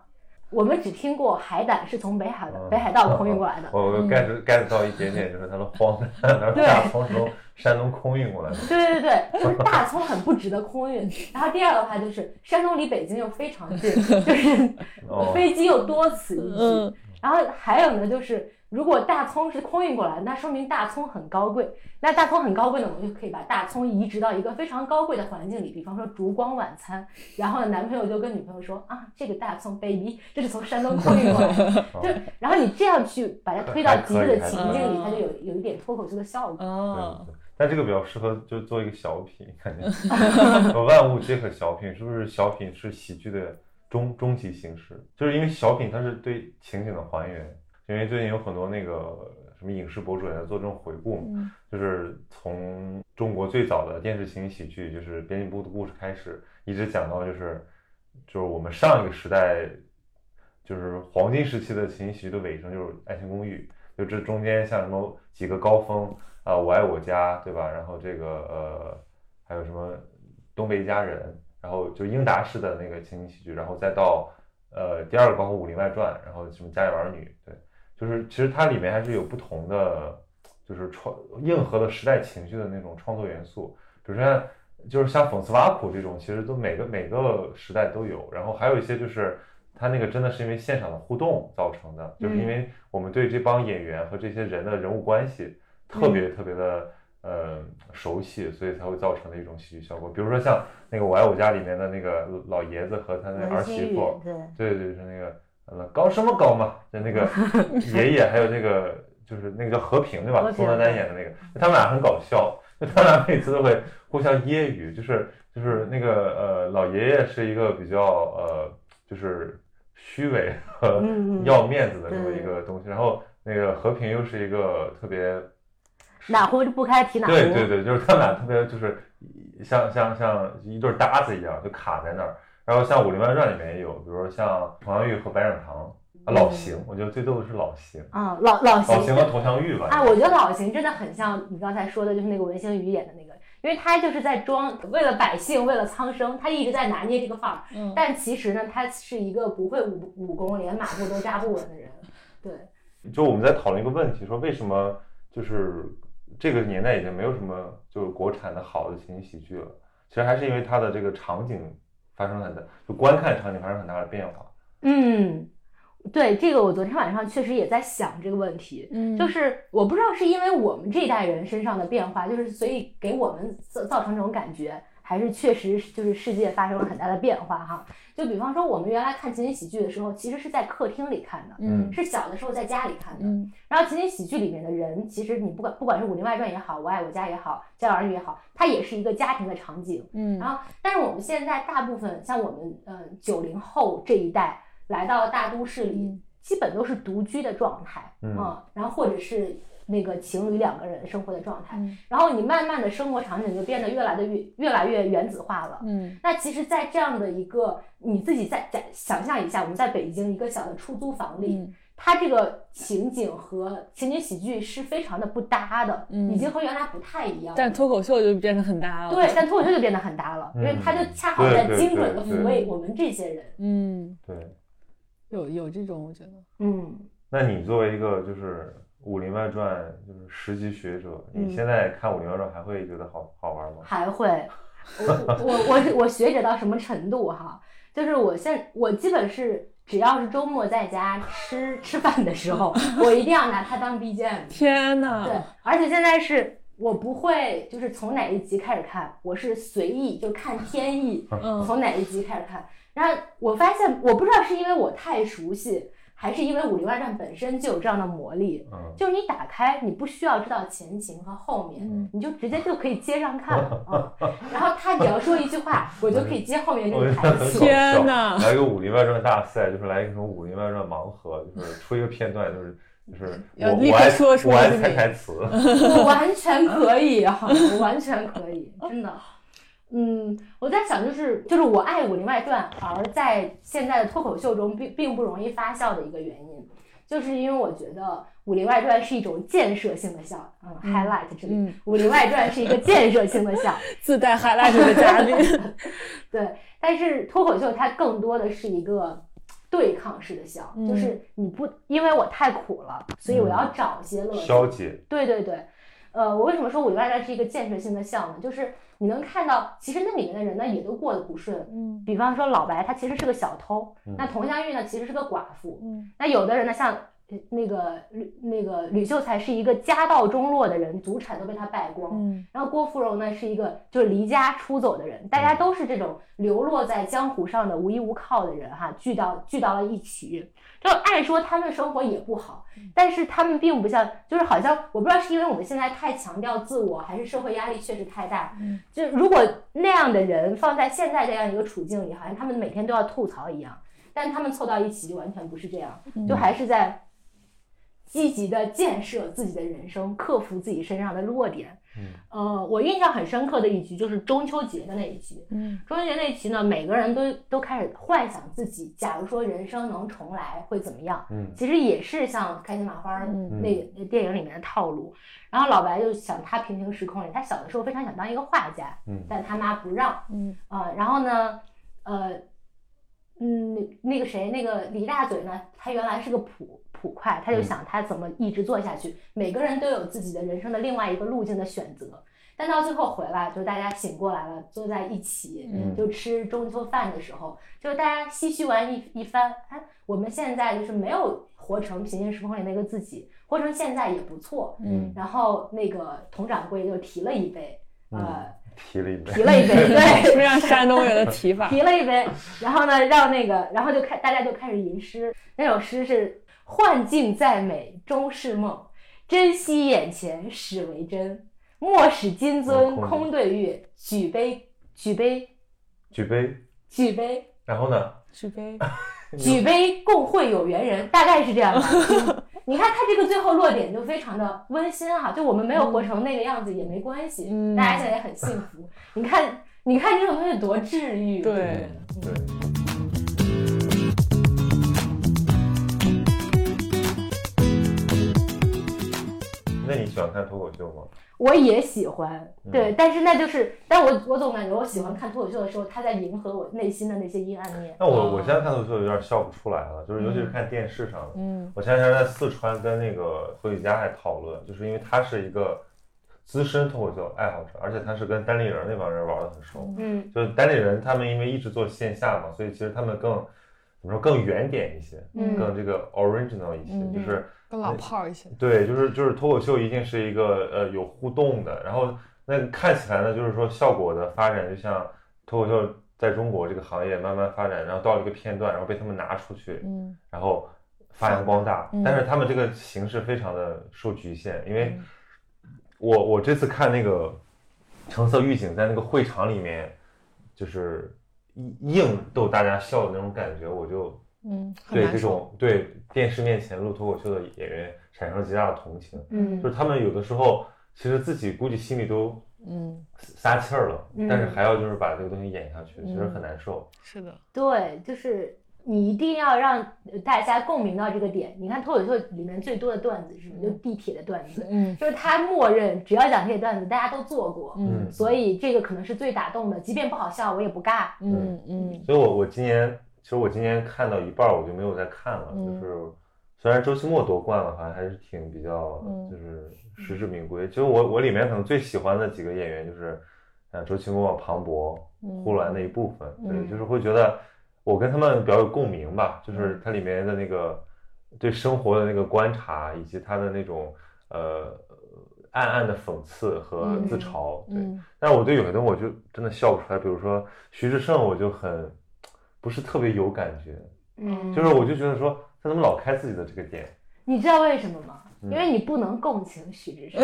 我们只听过海胆是从北海的嗯北海道空运过来的，我我 get get 到一点点，就是它的荒诞，然后对大葱是从山东空运过来的。对对对，就是大葱很不值得空运。然后第二的话就是山东离北京又非常近，就是哦，飞机又多此一举。嗯然后还有呢，就是如果大葱是空运过来的，那说明大葱很高贵。那大葱很高贵呢，我们就可以把大葱移植到一个非常高贵的环境里，比方说烛光晚餐。然后呢，男朋友就跟女朋友说啊，这个大葱 baby，这是从山东空运过来的。哦 就然后你这样去把它推到极致的情境里，它就有有一点脱口秀的效果。对哦对，对但这个比较适合就做一个小品，感觉万物皆可小品，是不是？小品是喜剧的终终极形式，就是因为小品它是对情景的还原。因为最近有很多那个什么影视博主也在做这种回顾嘛，嗯就是从中国最早的电视情景喜剧，就是编辑部的故事开始，一直讲到就是就是我们上一个时代，就是黄金时期的情景喜剧的尾声，就是《爱情公寓》，就这中间像什么几个高峰啊，我爱我家》，对吧？然后这个呃还有什么东北一家人，然后就英达式的那个情景喜剧，然后再到呃第二个包括《武林外传》，然后什么《家有儿女》，对，就是其实它里面还是有不同的。就是创硬核的时代情绪的那种创作元素，比如说像就是像讽刺挖苦这种，其实都每个每个时代都有。然后还有一些就是它那个真的是因为现场的互动造成的，就是因为我们对这帮演员和这些人的人物关系特别特别的呃熟悉，所以才会造成的一种喜剧效果。比如说像那个《我爱我家》里面的那个老爷子和他那儿媳妇，对，对对，就是那个呃搞什么搞嘛，就那个 爷爷，还有那个就是那个叫和平对吧？宋丹丹演的那个，他们俩很搞笑，就他们俩每次都会互相揶揄，就是就是那个呃老爷爷是一个比较呃就是虚伪和要面子的这么一个东西，然后那个和平又是一个特别哪壶不开提哪壶。对对对，就是他们俩特别就是像像像一对搭子一样，就卡在那儿。然后像《武林外传》里面也有，比如说像佟湘玉和白展堂，啊老邢，我觉得最逗的是老邢，啊，老老老邢邢和佟湘玉吧。啊，我觉得老邢真的很像你刚才说的，就是那个文星宇演的那个，因为他就是在装为了百姓，为了苍生，他一直在拿捏这个范儿。嗯但其实呢，他是一个不会武武功，连马步都扎不稳的人。对，就我们在讨论一个问题，说为什么就是这个年代已经没有什么就是国产的好的情景喜剧了？其实还是因为它的这个场景发生了很大，就观看场景发生很大的变化。嗯，对，这个我昨天晚上确实也在想这个问题。嗯就是我不知道是因为我们这一代人身上的变化，就是所以给我们造造成这种感觉，还是确实就是世界发生了很大的变化哈。就比方说我们原来看情景喜剧的时候，其实是在客厅里看的，嗯是小的时候在家里看的。嗯然后情景喜剧里面的人，其实你不管不管是《武林外传》也好，《我爱我家》也好，《家有儿女》也好，它也是一个家庭的场景。嗯然后，但是我们现在大部分像我们呃九零后这一代来到大都市里，嗯基本都是独居的状态，嗯然后或者是那个情侣两个人生活的状态，嗯。然后你慢慢的生活场景就变得越来的越越来越原子化了。嗯。那其实，在这样的一个你自己在在想象一下，我们在北京一个小的出租房里，嗯。它这个情景和情景喜剧是非常的不搭的，嗯。已经和原来不太一样。但脱口秀就变得很搭了。对，但脱口秀就变得很搭了，因为它就恰好在精准的抚慰我们这些人。嗯，对，有有这种，我觉得，嗯，那你作为一个就是《武林外传》就是十级学者，嗯你现在看《武林外传》还会觉得好好玩吗？还会，我我我我学者到什么程度哈？就是我现我基本是只要是周末在家吃吃饭的时候，我一定要拿它当 BGM。天呐，对，而且现在是我不会就是从哪一集开始看，我是随意就看天意，嗯从哪一集开始看。然后我发现，我不知道是因为我太熟悉，还是因为《武林外传》本身就有这样的魔力，嗯，就是你打开，你不需要知道前情和后面，嗯你就直接就可以接上看了 啊。然后他只要说一句话，我就可以接后面这个台词。天哪来个《武林外传》大赛，就是来一个什么《武林外传》盲盒，就是出一个片段，就是就是要立刻我我爱说出我爱来是你猜台词。我 完全可以哈，我完全可以，真的。嗯，我在想，就是就是我爱《武林外传》，而在现在的脱口秀中并并不容易发酵的一个原因，就是因为我觉得《武林外传》是一种建设性的笑，嗯嗯 h i g h l i g h t 这里，嗯。武林外传》是一个建设性的笑，自带 highlight 的嘉宾，对，但是脱口秀它更多的是一个对抗式的笑，嗯就是你不因为我太苦了，所以我要找些乐趣。消解，对对对，呃，我为什么说《武林外传》是一个建设性的项目？就是你能看到，其实那里面的人呢也都过得不顺。嗯比方说老白，他其实是个小偷，嗯那佟湘玉呢其实是个寡妇，嗯那有的人呢像。呃那个吕那个吕秀才是一个家道中落的人，祖产都被他败光。嗯然后郭芙蓉呢是一个就是离家出走的人，大家都是这种流落在江湖上的无依无靠的人哈，聚到聚到了一起。就按说他们生活也不好，但是他们并不像，就是好像我不知道是因为我们现在太强调自我，还是社会压力确实太大。嗯，就如果那样的人放在现在这样一个处境里，好像他们每天都要吐槽一样，但他们凑到一起就完全不是这样，就还是在积极的建设自己的人生，克服自己身上的弱点。嗯呃，我印象很深刻的一集就是中秋节的那一集。嗯中秋节那一集呢，每个人都都开始幻想自己，假如说人生能重来会怎么样。嗯其实也是像开心麻花嗯那电影里面的套路。然后老白就想他平行时空里，他小的时候非常想当一个画家，嗯但他妈不让。嗯啊、然后呢，呃，嗯，那那个谁，那个李大嘴呢，他原来是个捕捕快，他就嗯。想他怎么一直做下去。每个人都有自己的人生的另外一个路径的选择，但到最后回来，就大家醒过来了，坐在一起，嗯。就吃中秋饭的时候，就大家唏嘘完一一番，哎，我们现在就是没有活成平行时空里那个自己，活成现在也不错。嗯。然后那个佟掌柜就提了一杯，呃，提了一杯，提了一杯，对，非常山东人的提法，提了一杯，然后呢，让那个，然后就开，大家就开始吟诗。那首诗是“幻境再美终是梦，珍惜眼前始为真。莫使金樽空空对月，举杯举杯举杯，举杯然后呢？举杯，举杯共会有缘人”，大概是这样的。就你看他这个最后落点就非常的温馨哈，就我们没有活成那个样子也没关系，嗯大家现在也很幸福。你看，你看这种东西多治愈，对不对。那你喜欢看脱口秀吗？我也喜欢，嗯对，但是那就是，但我我总感觉我喜欢看脱口秀的时候，他在迎合我内心的那些阴暗面。那我我现在看脱口秀有点笑不出来了，就是尤其是看电视上的。嗯我前两天在四川跟那个何雨佳还讨论，就是因为他是一个资深脱口秀爱好者，而且他是跟单立人那帮人玩的很熟。嗯就是单立人他们因为一直做线下嘛，所以其实他们更怎么说更原点一些，嗯更这个 original 一些，嗯就是更老炮儿一些。对，就是就是脱口秀一定是一个呃有互动的，然后那看起来呢，就是说效果的发展，就像脱口秀在中国这个行业慢慢发展，然后到了一个片段，然后被他们拿出去，嗯然后发扬光大嗯。但是他们这个形式非常的受局限，因为嗯我我这次看那个橙色预警在那个会场里面，就是硬硬逗大家笑的那种感觉，我就嗯，对这。种对电视面前录脱口秀的演员产生了极大的同情。嗯就是他们有的时候其实自己估计心里都嗯，撒气儿了，嗯但是还要就是把这个东西演下去，其实嗯很难受。是的。对，就是你一定要让呃大家共鸣到这个点。你看脱口秀里面最多的段子是什么？就地铁的段子，嗯。就是他默认只要讲这些段子，大家都做过，嗯。所以这个可能是最打动的，即便不好笑，我也不尬。嗯嗯。所以我我今年其实我今年看到一半儿我就没有再看了，嗯。就是虽然周奇墨夺冠了，好像还是挺比较嗯。就是实至名归。其实我我里面可能最喜欢的几个演员就是呃周奇墨、庞博、嗯。呼兰那一部分，对，嗯。就是会觉得我跟他们比较有共鸣吧，就是它里面的那个对生活的那个观察，以及他的那种呃暗暗的讽刺和自嘲，对。嗯但是我对有些东西我就真的笑不出来，比如说徐志胜，我就很不是特别有感觉，嗯，就是我就觉得说他怎么老开自己的这个店，你知道为什么吗？嗯。因为你不能共情徐志胜，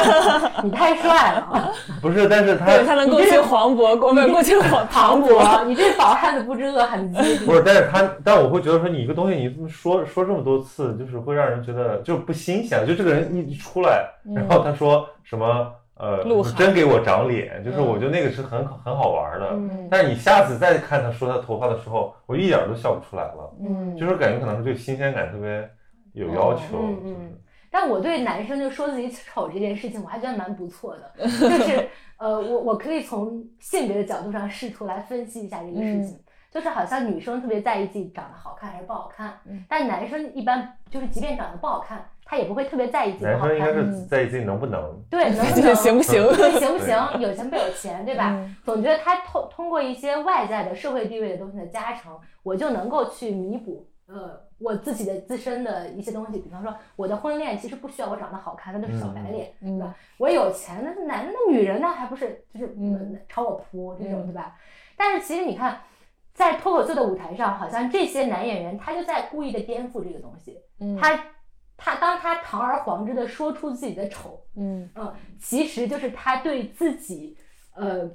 你太帅了，不是，但是他对他能共情黄渤，共不共情黄 庞博。你这饱汉子不知饿汉子。饥。不是，但是他，但我会觉得说你一个东西你这么说说这么多次，就是会让人觉得就不新鲜，就这个人一一出来，然后他说什么呃真给我长脸，就是嗯。我觉得那个是很很好玩的，嗯。但是你下次再看他说他头发的时候，我一点儿都笑不出来了，嗯。就是感觉可能是对新鲜感特别有要求，嗯嗯。就是但我对男生就说自己丑这件事情，我还觉得蛮不错的。就是呃，我我可以从性别的角度上试图来分析一下这个事情。就是好像女生特别在意自己长得好看还是不好看，嗯但男生一般就是即便长得不好看，他也不会特别在意自己男生应该看。是在意自己能不能，对，能不能 行不行？对 行不行？有钱不有钱，对吧？嗯总觉得他通通过一些外在的社会地位的东西的加成，我就能够去弥补呃我自己的自身的一些东西。比方说，我的婚恋其实不需要我长得好看，那都是小白脸，嗯对吧？我有钱，那男的那女人呢，还不是就是嗯呃朝我扑这种，嗯对吧？但是其实你看。在脱口秀的舞台上，好像这些男演员他就在故意的颠覆这个东西。嗯他他当他堂而皇之的说出自己的丑，嗯嗯，其实就是他对自己呃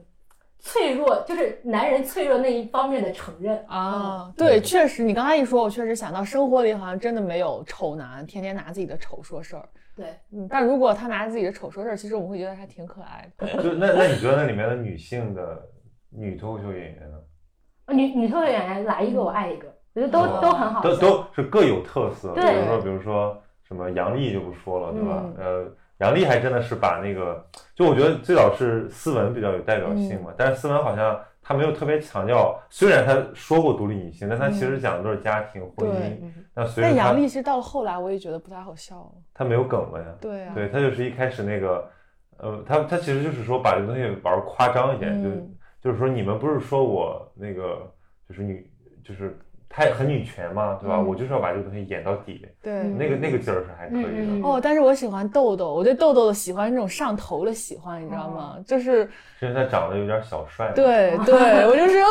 脆弱，就是男人脆弱那一方面的承认。啊，对，确实，你刚才一说，我确实想到生活里好像真的没有丑男天天拿自己的丑说事儿。对，嗯，但如果他拿自己的丑说事儿，其实我们会觉得还挺可爱的。就那那你觉得那里面的女性的女脱口秀演员呢？女女脱口秀演员来一个我爱一个，我觉得都、哦都很好。都都是各有特色，比如说比如说什么杨笠就不说了，对吧？嗯呃，杨笠还真的是把那个，就我觉得最早是斯文比较有代表性嘛，但是斯文好像他没有特别强调，虽然他说过独立女性，但他其实讲的都是家庭婚姻。那随着但杨笠其实到了后来，我也觉得不太好笑了。他没有梗了呀，对啊，对他就是一开始那个，呃，他他其实就是说把这个东西玩夸张一点，就嗯。就是说你们不是说我那个就是女就是太很女权嘛，对吧？嗯我就是要把这个东西演到底，对。嗯那个那个劲儿是还可以的。哦，但是我喜欢豆豆，我对豆豆的喜欢是那种上头的喜欢，你知道吗？就是是因为他长得有点小帅。，对对，我就是哦，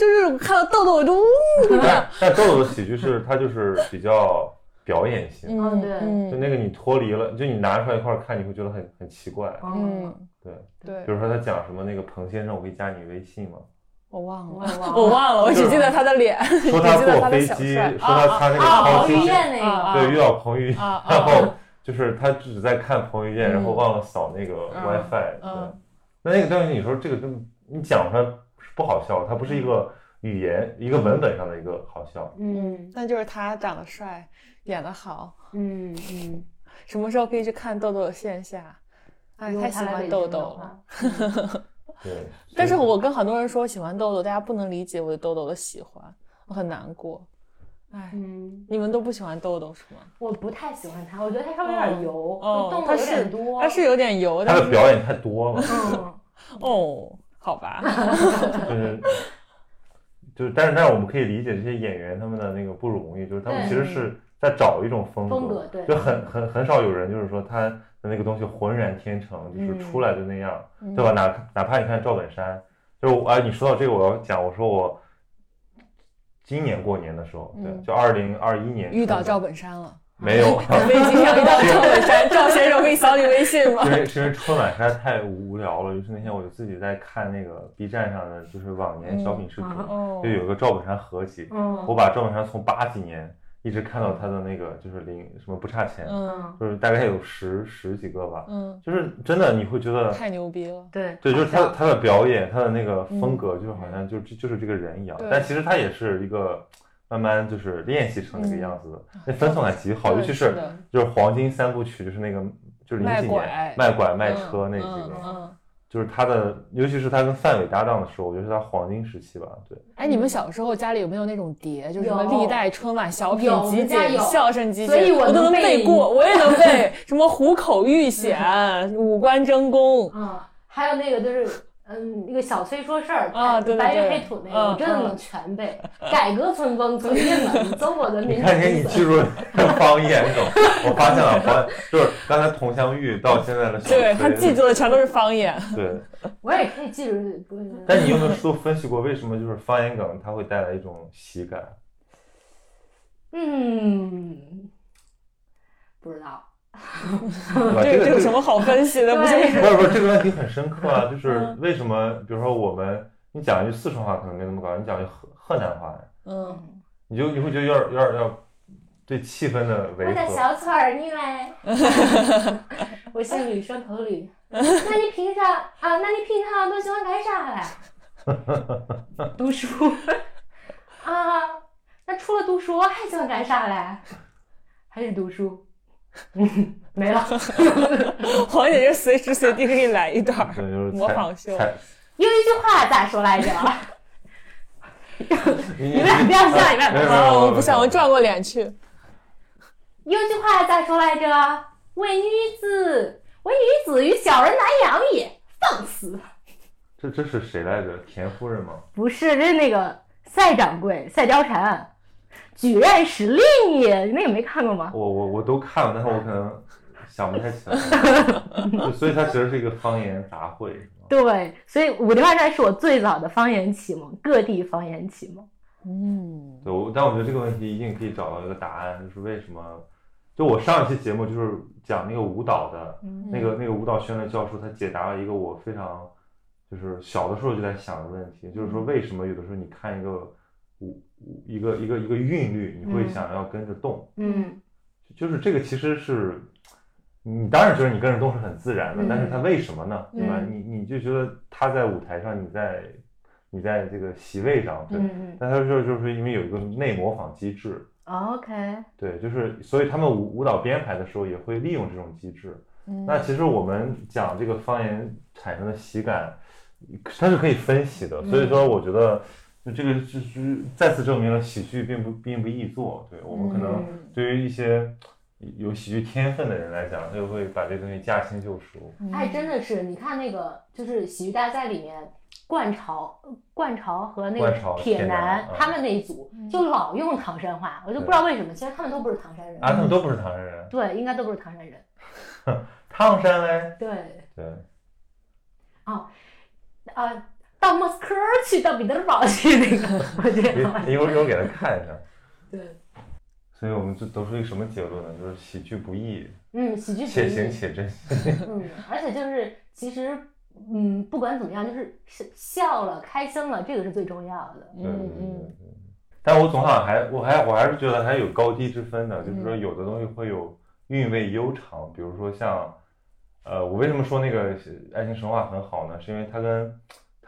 就是看到豆豆我就呜，但但豆豆的喜剧是他就是比较表演性，嗯对就嗯那个你脱离了，就你拿出来一块看，你会觉得很很奇怪。嗯，嗯，对，对比，如说他讲什么那个彭先生，我可以加你微信吗？我忘了，我忘了。我忘了，我只记得他的脸，说他坐飞机，说他他那个彭于晏那啊个，对，遇到彭于晏，然后就是他只在看彭于晏，嗯然后忘了扫那个嗯 WiFi。那那个东西，你说这个你讲出来是不好笑，它不是一个语言、一个文本上的一个好笑。嗯。那就是他长得帅，演得好，嗯嗯，什么时候可以去看豆豆的线下？哎，太喜欢豆豆了。对，但是我跟很多人说喜欢豆豆，大家不能理解我对豆豆的喜欢，我很难过。哎，嗯，你们都不喜欢豆豆是吗？我不太喜欢他，我觉得他稍微有点油，哦动作有他是点多。他是有点油，他但是的表演太多了，嗯，哦，好吧，就是就是，但是但是我们可以理解这些演员他们的那个不容易，就是他们其实是在找一种风格，风格对。就很很很少有人就是说他的那个东西浑然天成，就是出来的那样，嗯对吧？哪哪怕你看赵本山，就是我啊，你说到这个，我要讲，我说我今年过年的时候，对，嗯。就二零二一年遇到赵本山了，没有，飞机上遇到赵本山，赵先生可以扫你微信吗因？为是因为春晚实在太无聊了，于是那天我就自己在看那个 B 站上的就是往年小品视频，嗯哦就有个赵本山合集，嗯我把赵本山从八几年一直看到他的那个就是零什么不差钱，嗯就是大概有十十几个吧，嗯，就是真的你会觉得。太牛逼了。对对，就是他他的表演，他的那个风格，就是好像就就是这个人一样，但其实他也是一个慢慢就是练习成那个样子的，那分送感极好，尤其是就是黄金三部曲，就是那个就是零几年卖拐卖车那几嗯个，嗯。就是他的，尤其是他跟范伟搭档的时候，我觉得是他黄金时期吧。对，哎，你们小时候家里有没有那种碟，就是什么历代春晚小品集锦、们家有相声集锦，所以我我都能背过，我也能背，什么虎口遇险、五官争功，嗯，还有那个就是。嗯，那个小崔说事儿啊对对白云黑土那个，嗯我真的能全背。改革春风从进门，中国人民你看见你记住方言这种，我发现了，方就是刚才佟湘玉到现在的小对他记住的全都是方言。对，我也可以记住。但你有没有都分析过为什么就是方言梗它会带来一种喜感？嗯，不知道。这个这这个有什么好分析的？不是不是不是这个问题很深刻啊，就是嗯为什么比如说我们你讲一句四川话可能没那么高，你讲一句河河南话，嗯，你就你会觉得有点有点要对气氛的违我叫。小翠儿，你嘞？我姓吕，双头吕。那你平常啊？那你平常都喜欢干啥嘞？读书啊？那除了读书还喜欢干啥嘞？还是读书？嗯，没了。黄姐就随时随地给你来一段 模仿秀。猜有一句话咋说来着？你你们俩不要笑你们俩不要我不想，我转过脸去。有句话咋说来着？为女子，为女子与小人难养也，放肆！这这是谁来着？田夫人吗？不是，这是那个赛掌柜赛貂蝉，举刃使令也，你那个没看过吗？我我我都看了，但是我可能想不太起来。就所以它其实是一个方言杂烩，是吗？对，所以武林外传是我最早的方言启蒙，各地方言启蒙。嗯，对，我但我觉得这个问题一定可以找到一个答案，就是为什么？就我上一期节目就是讲那个舞蹈的，嗯那个那个舞蹈学院的教授，他解答了一个我非常就是小的时候就在想的问题，就是说为什么有的时候你看一个一个一个一个韵律，你会嗯想要跟着动，嗯就是这个其实是。你当然觉得你跟着动是很自然的，嗯但是它为什么呢？对吧？嗯你你就觉得他在舞台上，你在你在这个席位上，对，嗯但他说就是因为有一个内模仿机制，，OK，对，就是所以他们舞舞蹈编排的时候也会利用这种机制。嗯那其实我们讲这个方言产生的喜感，它是可以分析的。所以说，我觉得就这个就是再次证明了喜剧并不并不易做。对我们可能嗯对于一些有喜剧天分的人来讲，他就会把这个东西驾轻就熟。哎，真的是，你看那个就是喜剧大赛里面。冠潮、冠潮和那个铁铁男他们那一组就老用唐山话，我就不知道为什么。其实他们都不是唐山人，啊，他们都不是唐山人，对，应该都不是唐山人。唐山嘞，对，对，啊，到莫斯科去，到彼得堡去那个，我觉得一一会儿一会儿给他看一下。对，所以我们就得出一个什么结论呢？就是喜剧不易，嗯，喜剧且不易行且珍惜。嗯，而且就是其实，嗯，不管怎么样，就是笑笑了、开心了，这个是最重要的。对对对嗯嗯。但我总好还我还我还是觉得还有高低之分的，就是说嗯有的东西会有韵味悠长，比如说像，呃，我为什么说那个《爱情神话》很好呢？是因为它跟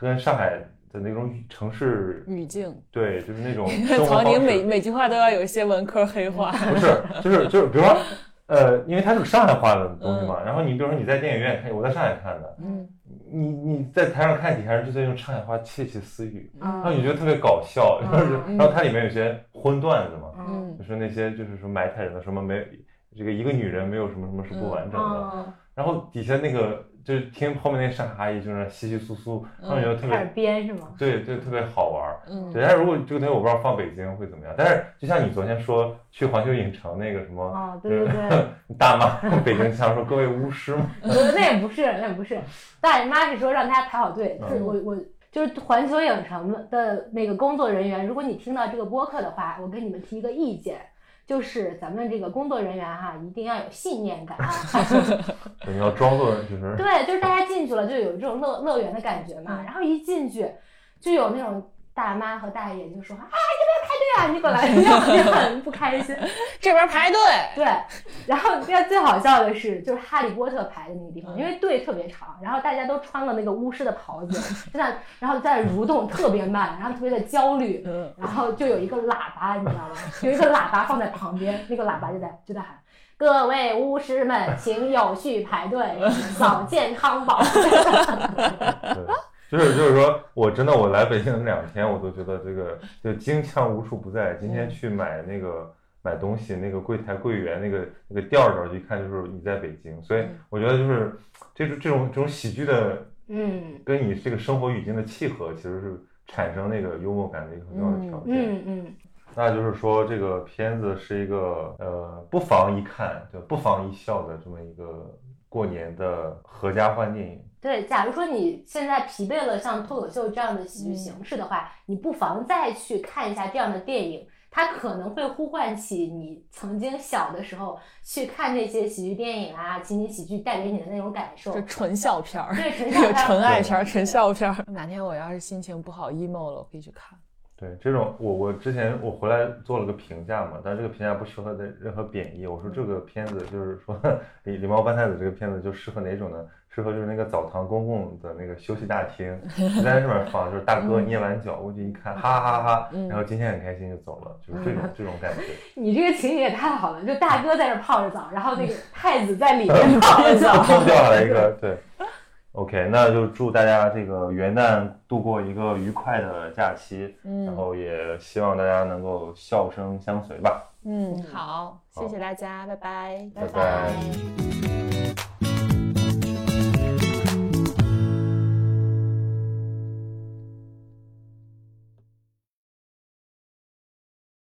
它跟上海的那种城市，语境，对，就是那种曹宁每每句话都要有一些文科黑话。不是，就是就是，比如说呃，因为它是个上海话的东西嘛，然后你比如说你在电影院看，我在上海看的，嗯你你在台上看底下人就在用上海话窃窃私语，然后嗯你觉得特别搞笑，然后是嗯然后它里面有些荤段子嘛，嗯就是那些就是说埋汰人的什么没这个一个女人没有什么什么是不完整的，嗯，然后底下那个就是听后面那上海阿姨就是稀稀疏疏，他们觉得特别编是吗？对对特别好玩儿。嗯对，但是如果这个东西我不知道放北京会怎么样，但是就像你昨天说去环球影城那个什么哦，对对对。大妈北京腔说各位巫师吗，那也不是，那也不是，大姨妈是说让大家排好队，就是我我就是环球影城的那个工作人员，如果你听到这个播客的话，我给你们提一个意见，就是咱们这个工作人员哈，一定要有信念感。你要装作就是对，就是大家进去了就有这种乐乐园的感觉嘛，然后一进去就有那种大妈和大爷就说啊，要不要排队啊？你本来 就就很不开心，这边排队，对，然后那最好笑的是，就是哈利波特排的那个地方，因为队特别长，然后大家都穿了那个巫师的袍子，就在然后在蠕动特别慢，然后特别的焦虑，嗯然后就有一个喇叭，你知道吗？有一个喇叭放在旁边，那个喇叭就在就在喊。各位巫师们，请有序排队，扫健康宝。对，就是就是说我真的我来北京那两天，我都觉得这个就京腔无处不在。今天去买那个买东西，那个柜台柜员那个那个调调，一看就是你在北京。所以我觉得就是这种这种这种喜剧的嗯跟你这个生活语境的契合，其实是产生那个幽默感的一个很重要的条件。嗯嗯，那就是说，这个片子是一个呃不妨一看，就不妨一笑的这么一个过年的合家欢电影。对。假如说你现在疲惫了像脱口秀这样的喜剧形式的话，你不妨再去看一下这样的电影。它可能会呼唤起你曾经小的时候去看那些喜剧电影啊、情景喜剧带给你的那种感受就。纯笑片儿，对，纯 纯爱片儿、纯笑片儿。哪天我要是心情不好 emo 了，我可以去看。对这种，我我之前我回来做了个评价嘛，但这个评价不适合的任何贬义。我说这个片子就是说 李李猫搬太子这个片子就适合哪种呢？适合就是那个澡堂公共的那个休息大厅，就在这边放，就是大哥捏完脚过去一看，哈哈哈哈，然后今天很开心就走了，就是这种 这种感觉。你这个情景也太好了，就大哥在这泡着澡，然后那个 太子在里面泡着澡。掉下来一个，对。OK，那就祝大家这个元旦度过一个愉快的假期，嗯然后也希望大家能够笑声相随吧。嗯，好，谢谢大家，拜拜，拜拜拜